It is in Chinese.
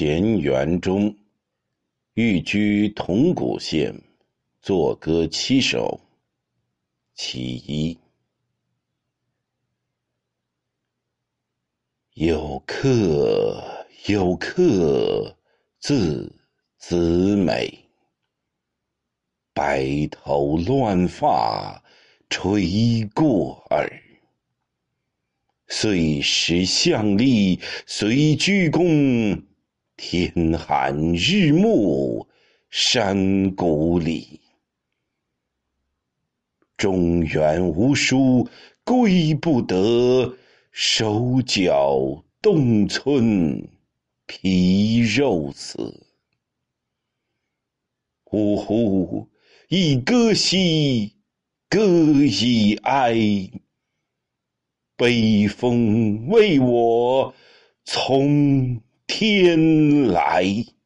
田园中，寓居铜鼓县，作歌七首。其一，有客有客，字子美。白头乱发吹过耳，虽识相立，随鞠躬，天寒日暮山谷里。中原无书归不得，手脚冻皴皮肉死。呜呼！一歌兮，歌以哀。北风为我从天来。